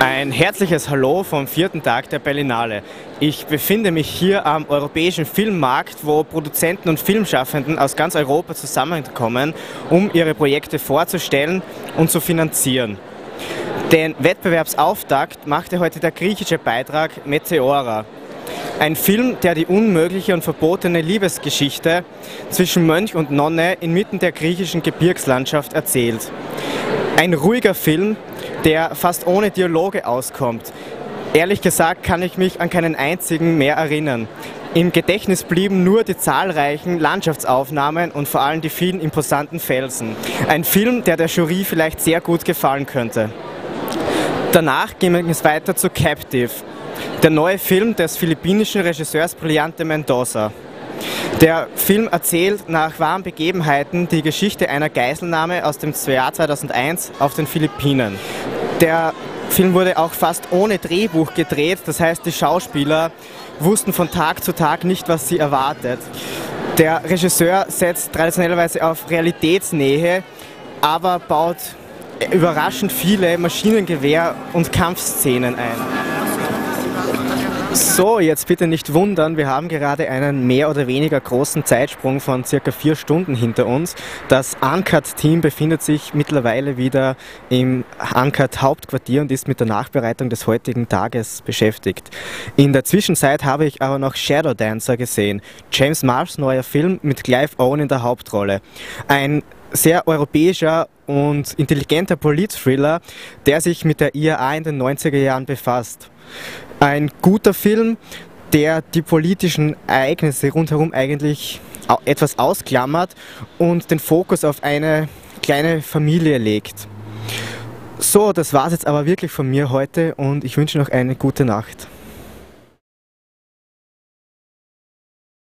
herzliches Hallo vom vierten Tag der Berlinale. Ich befinde mich hier am europäischen Filmmarkt, wo Produzenten und Filmschaffenden aus ganz Europa zusammenkommen, um ihre Projekte vorzustellen und zu finanzieren. Den Wettbewerbsauftakt machte heute der griechische Beitrag Meteora. Ein Film, der die unmögliche und verbotene Liebesgeschichte zwischen Mönch und Nonne inmitten der griechischen Gebirgslandschaft erzählt. Ein ruhiger Film, der fast ohne Dialoge auskommt. Ehrlich gesagt kann ich mich an keinen einzigen mehr erinnern. Im Gedächtnis blieben nur die zahlreichen Landschaftsaufnahmen und vor allem die vielen imposanten Felsen. Ein Film, der der Jury vielleicht sehr gut gefallen könnte. Danach ging es weiter zu Captive, der neue Film des philippinischen Regisseurs Brillante Mendoza. Der Film erzählt nach wahren Begebenheiten die Geschichte einer Geiselnahme aus dem Jahr 2001 auf den Philippinen. Der Film wurde auch fast ohne Drehbuch gedreht, das heißt die Schauspieler wussten von Tag zu Tag nicht, was sie erwartet. Der Regisseur setzt traditionellerweise auf Realitätsnähe, aber baut überraschend viele Maschinengewehr- und Kampfszenen ein. So, jetzt bitte nicht wundern, wir haben gerade einen mehr oder weniger großen Zeitsprung von circa vier Stunden hinter uns. Das Uncut-Team befindet sich mittlerweile wieder im Uncut-Hauptquartier und ist mit der Nachbereitung des heutigen Tages beschäftigt. In der Zwischenzeit habe ich aber noch Shadow Dancer gesehen, James Mars neuer Film mit Clive Owen in der Hauptrolle. Ein sehr europäischer und intelligenter Polit-Thriller, der sich mit der IAA in den 90er Jahren befasst. Ein guter Film, der die politischen Ereignisse rundherum eigentlich etwas ausklammert und den Fokus auf eine kleine Familie legt. So, das war es jetzt aber wirklich von mir heute und ich wünsche noch eine gute Nacht.